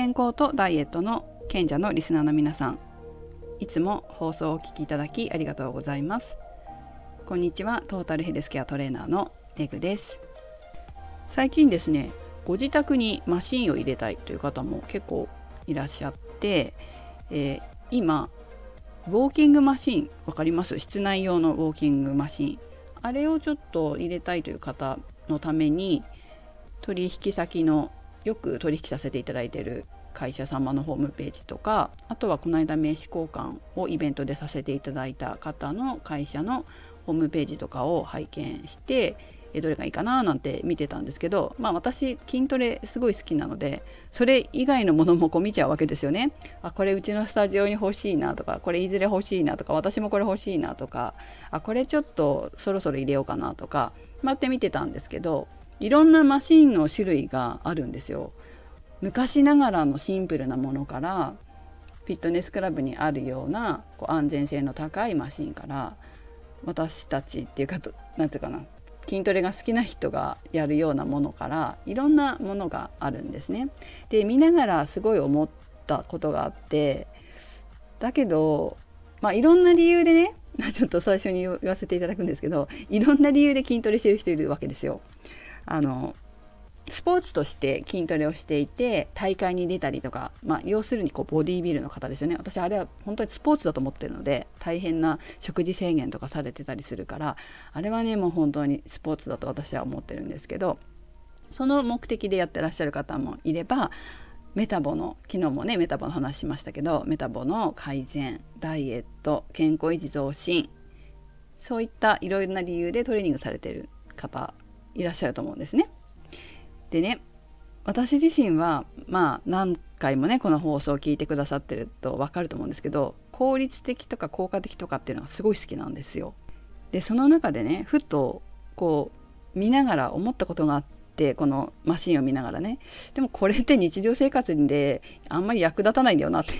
健康とダイエットの賢者のリスナーの皆さん。いつも放送をお聞きいただきありがとうございます。こんにちは。トータルヘルスケアトレーナーのレグです。最近ですねご自宅にマシンを入れたいという方も結構いらっしゃって、えー、今ウォーキングマシン分かります？室内用のウォーキングマシン。あれをちょっと入れたいという方のために取引先のよく取引させていただいている会社様のホームページとかあとはこの間名刺交換をイベントでさせていただいた方の会社のホームページとかを拝見してどれがいいかななんて見てたんですけどまあ私筋トレすごい好きなのでそれ以外のものもこう見ちゃうわけですよね。あこれうちのスタジオに欲しいなとかこれいずれ欲しいなとか私もこれ欲しいなとかあこれちょっとそろそろ入れようかなとか待って見てたんですけどいろんなマシンの種類があるんですよ。昔ながらのシンプルなものからフィットネスクラブにあるようなこう安全性の高いマシンから私たちっていうか何て言うかな筋トレが好きな人がやるようなものからいろんなものがあるんですね。で見ながらすごい思ったことがあってだけどまあいろんな理由でね ちょっと最初に言わせていただくんですけどいろんな理由で筋トレしてる人いるわけですよ。あのスポーツとして筋トレをしていて大会に出たりとか、まあ、要するにこうボディービルの方ですよね。私あれは本当にスポーツだと思ってるので大変な食事制限とかされてたりするからあれはねもう本当にスポーツだと私は思ってるんですけどその目的でやってらっしゃる方もいればメタボの昨日もねメタボの話しましたけどメタボの改善ダイエット健康維持増進そういったいろいろな理由でトレーニングされてる方いらっしゃると思うんですね。でね私自身はまあ何回もねこの放送を聞いてくださってると分かると思うんですけど効率的とか効果的とかっていうのがすごい好きなんですよ。でその中でねふとこう見ながら思ったことがあってこのマシンを見ながらねでもこれって日常生活であんまり役立たないんだよなって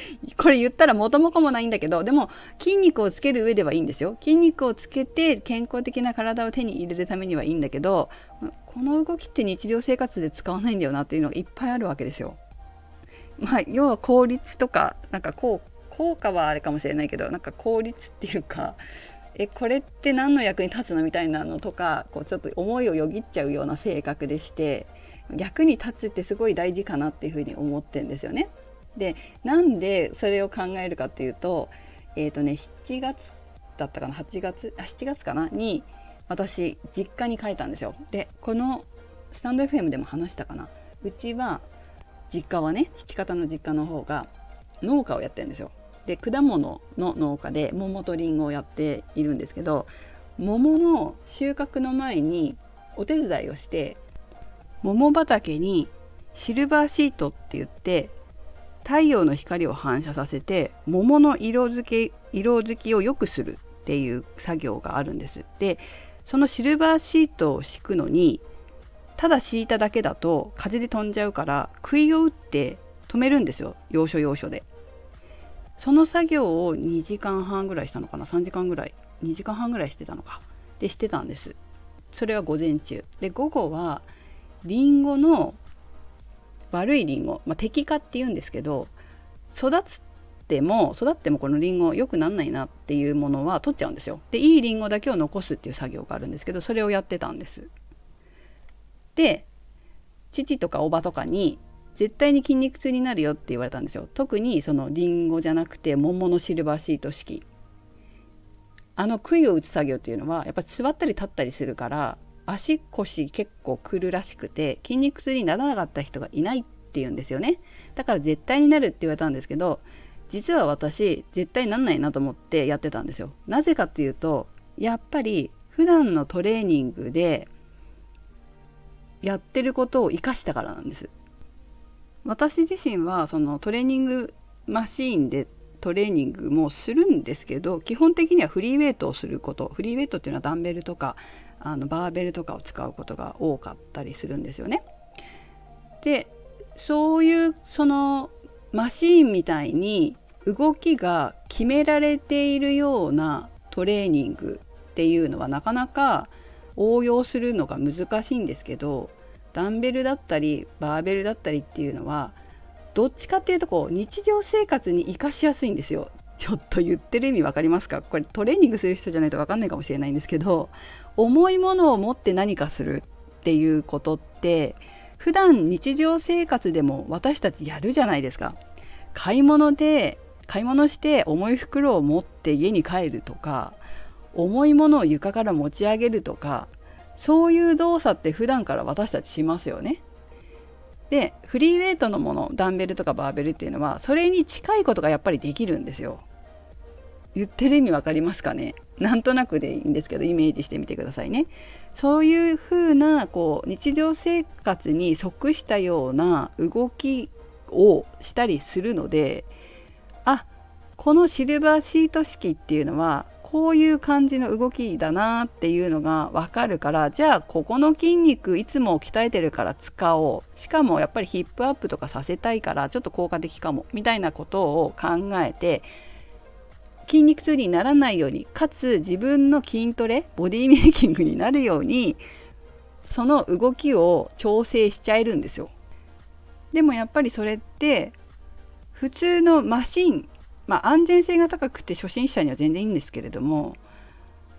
これ言ったら元も子もないんだけどでも筋肉をつける上ではいいんですよ筋肉をつけて健康的な体を手に入れるためにはいいんだけどこの動きって日常生活で使わないんだよなっていうのがいっぱいあるわけですよ。まあ、要は効率とかなんか効効果はあれかもしれないけどなんか効率っていうかえこれって何の役に立つのみたいなのとかこうちょっと思いをよぎっちゃうような性格でして役に立つってすごい大事かなっていうふうに思ってんですよね。でなんでそれを考えるかっていうとえっ、ー、とね7月だったかな8月あ7月かなに私実家に帰ったんですよ。でこのスタンド FM でも話したかな。うちは実家はね父方の実家の方が農家をやってるんですよ。で果物の農家で桃とりんごをやっているんですけど桃の収穫の前にお手伝いをして桃畑にシルバーシートって言って太陽の光を反射させて桃の色づけ色づきを良くするっていう作業があるんです。でそのシルバーシートを敷くのにただ敷いただけだと風で飛んじゃうから杭を打って止めるんですよ。要所要所で。その作業を2時間半ぐらいしたのかな？3時間ぐらい。2時間半ぐらいしてたのか。でしてたんです。それは午前中。で午後はりんごの悪いリンゴ、まあ、適化っていうんですけど育つっても育ってもこのリンゴ良くなんないなっていうものは取っちゃうんですよ。でいいリンゴだけを残すっていう作業があるんですけどそれをやってたんです。で父とかおばとかに絶対に筋肉痛になるよって言われたんですよ。特にそのリンゴじゃなくて桃のシルバーシート式。あの杭を打つ作業っていうのはやっぱ座ったり立ったりするから足腰結構くるらしくて筋肉痛にならなかった人がいないっていうんですよね。だから絶対になるって言われたんですけど実は私絶対なんないなと思ってやってたんですよ。なぜかっていうとやっぱり普段のトレーニングでやってることを生かしたからなんです。私自身はそのトレーニングマシーンでトレーニングもするんですけど基本的にはフリーウェイトをすること。フリーウェイトっていうのはダンベルとかあのバーベルとかを使うことが多かったりするんですよね。でそういうそのマシーンみたいに動きが決められているようなトレーニングっていうのはなかなか応用するのが難しいんですけどダンベルだったりバーベルだったりっていうのはどっちかっていうとこう日常生活に生かしやすいんですよちょっと言ってる意味分かりますか？これトレーニングする人じゃないと分かんないかもしれないんですけど重いものを持って何かするっていうことって普段日常生活でも私たちやるじゃないですか買い物で買い物して重い袋を持って家に帰るとか重いものを床から持ち上げるとかそういう動作って普段から私たちしますよね。でフリーウェイトのものダンベルとかバーベルっていうのはそれに近いことがやっぱりできるんですよ。言ってる意味わかりますかね？なんとなくでいいんですけどイメージしてみてくださいね。そういうふうなこう日常生活に即したような動きをしたりするのであこのシルバーシート式っていうのはこういう感じの動きだなっていうのが分かるからじゃあここの筋肉いつも鍛えてるから使おうしかもやっぱりヒップアップとかさせたいからちょっと効果的かもみたいなことを考えて筋肉痛にならないようにかつ自分の筋トレボディメイキングになるようにその動きを調整しちゃえるんですよ。でもやっぱりそれって普通のマシンまあ、安全性が高くて初心者には全然いいんですけれども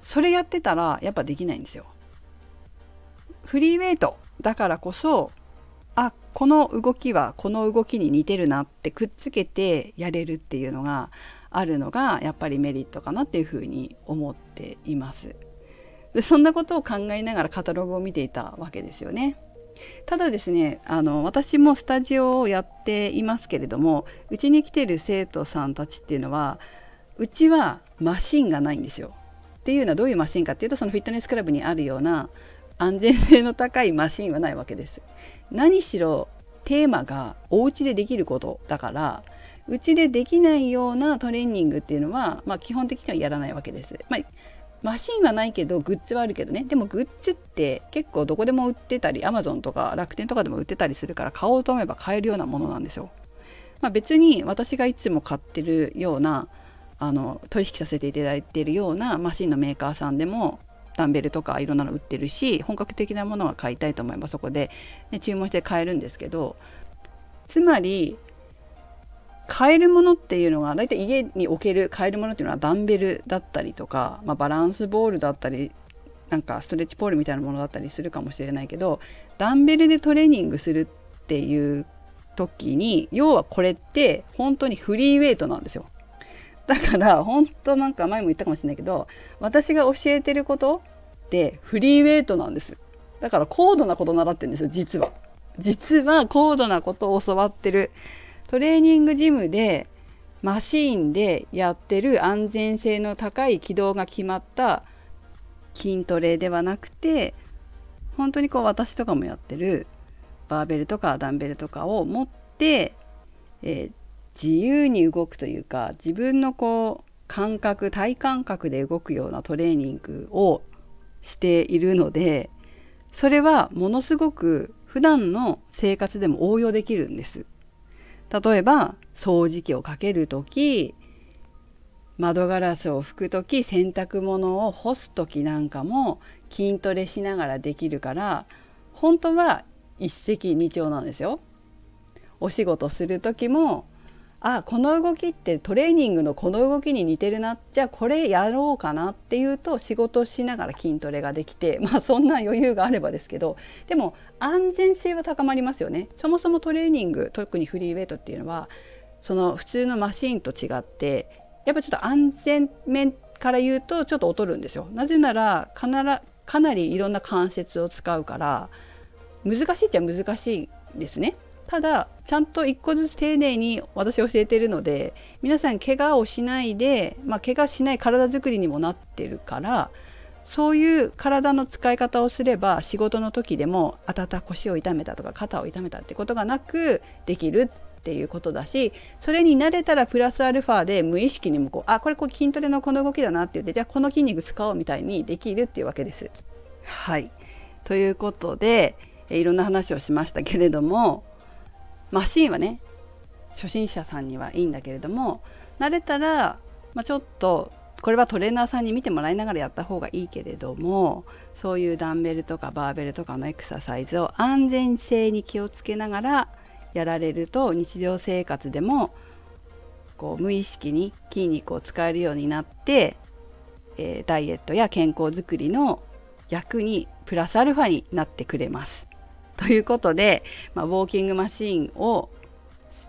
それやってたらやっぱできないんですよ。フリーウェイトだからこそあこの動きはこの動きに似てるなってくっつけてやれるっていうのがあるのがやっぱりメリットかなっていうふうに思っています。でそんなことを考えながらカタログを見ていたわけですよね。ただですねあの私もスタジオをやっていますけれどもうちに来てる生徒さんたちっていうのはうちはマシンがないんですよ。っていうのはどういうマシンかっていうとそのフィットネスクラブにあるような安全性の高いマシンはないわけです。何しろテーマがお家でできることだからうちでできないようなトレーニングっていうのは、まあ、基本的にはやらないわけです。まあ、マシンはないけどグッズはあるけどねでもグッズって結構どこでも売ってたり Amazon とか楽天とかでも売ってたりするから買おうと思えば買えるようなものなんですよ。まあ、別に私がいつも買ってるようなあの取引させていただいているようなマシンのメーカーさんでもダンベルとかいろんなの売ってるし本格的なものが買いたいと思えばそこで、ね、注文して買えるんですけどつまり買えるものっていうのが大体家に置ける買えるものっていうのはダンベルだったりとか、まあ、バランスボールだったりなんかストレッチポールみたいなものだったりするかもしれないけどダンベルでトレーニングするっていう時に要はこれって本当にフリーウェイトなんですよ。だから本当なんか前も言ったかもしれないけど私が教えてることってフリーウェイトなんです。だから高度なこと習ってるんですよ実は。実は高度なことを教わってる。トレーニングジムでマシーンでやってる安全性の高い軌道が決まった筋トレではなくて本当にこう私とかもやってるバーベルとかダンベルとかを持って、えー、自由に動くというか自分のこう感覚体感覚で動くようなトレーニングをしているのでそれはものすごく普段の生活でも応用できるんです。例えば掃除機をかける時窓ガラスを拭く時洗濯物を干す時なんかも筋トレしながらできるから本当は一石二鳥なんですよ。お仕事する時もあこの動きってトレーニングのこの動きに似てるな。じゃあこれやろうかなっていうと仕事しながら筋トレができて まあそんな余裕があればですけどでも安全性は高まりますよね。そもそもトレーニング特にフリーウェイトっていうのはその普通のマシンと違ってやっぱちょっと安全面から言うとちょっと劣るんですよ。なぜならかなかなりいろんな関節を使うから難しいっちゃ難しいですね。ただちゃんと一個ずつ丁寧に私教えてるので皆さん怪我をしないで、まあ、怪我しない体づくりにもなってるからそういう体の使い方をすれば仕事の時でもあたた腰を痛めたとか肩を痛めたってことがなくできるっていうことだしそれに慣れたらプラスアルファで無意識にもこうあこれこれ筋トレのこの動きだなって言ってじゃあこの筋肉使おうみたいにできるっていうわけです。はいということでいろんな話をしましたけれどもマシンはね初心者さんにはいいんだけれども慣れたら、まあ、ちょっとこれはトレーナーさんに見てもらいながらやった方がいいけれどもそういうダンベルとかバーベルとかのエクササイズを安全性に気をつけながらやられると日常生活でもこう無意識に筋肉を使えるようになって、えー、ダイエットや健康づくりの役にプラスアルファになってくれます。ということで、まあ、ウォーキングマシーンを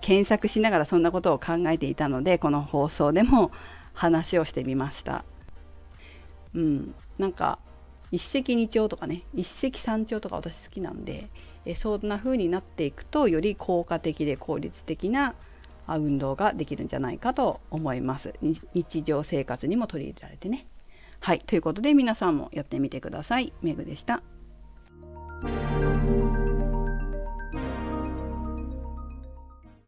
検索しながらそんなことを考えていたのでこの放送でも話をしてみました。うん、なんか一石二鳥とかね一石三鳥とか私好きなんでえそんな風になっていくとより効果的で効率的な運動ができるんじゃないかと思います。日常生活にも取り入れられてね。はい。ということで皆さんもやってみてください。めぐでした。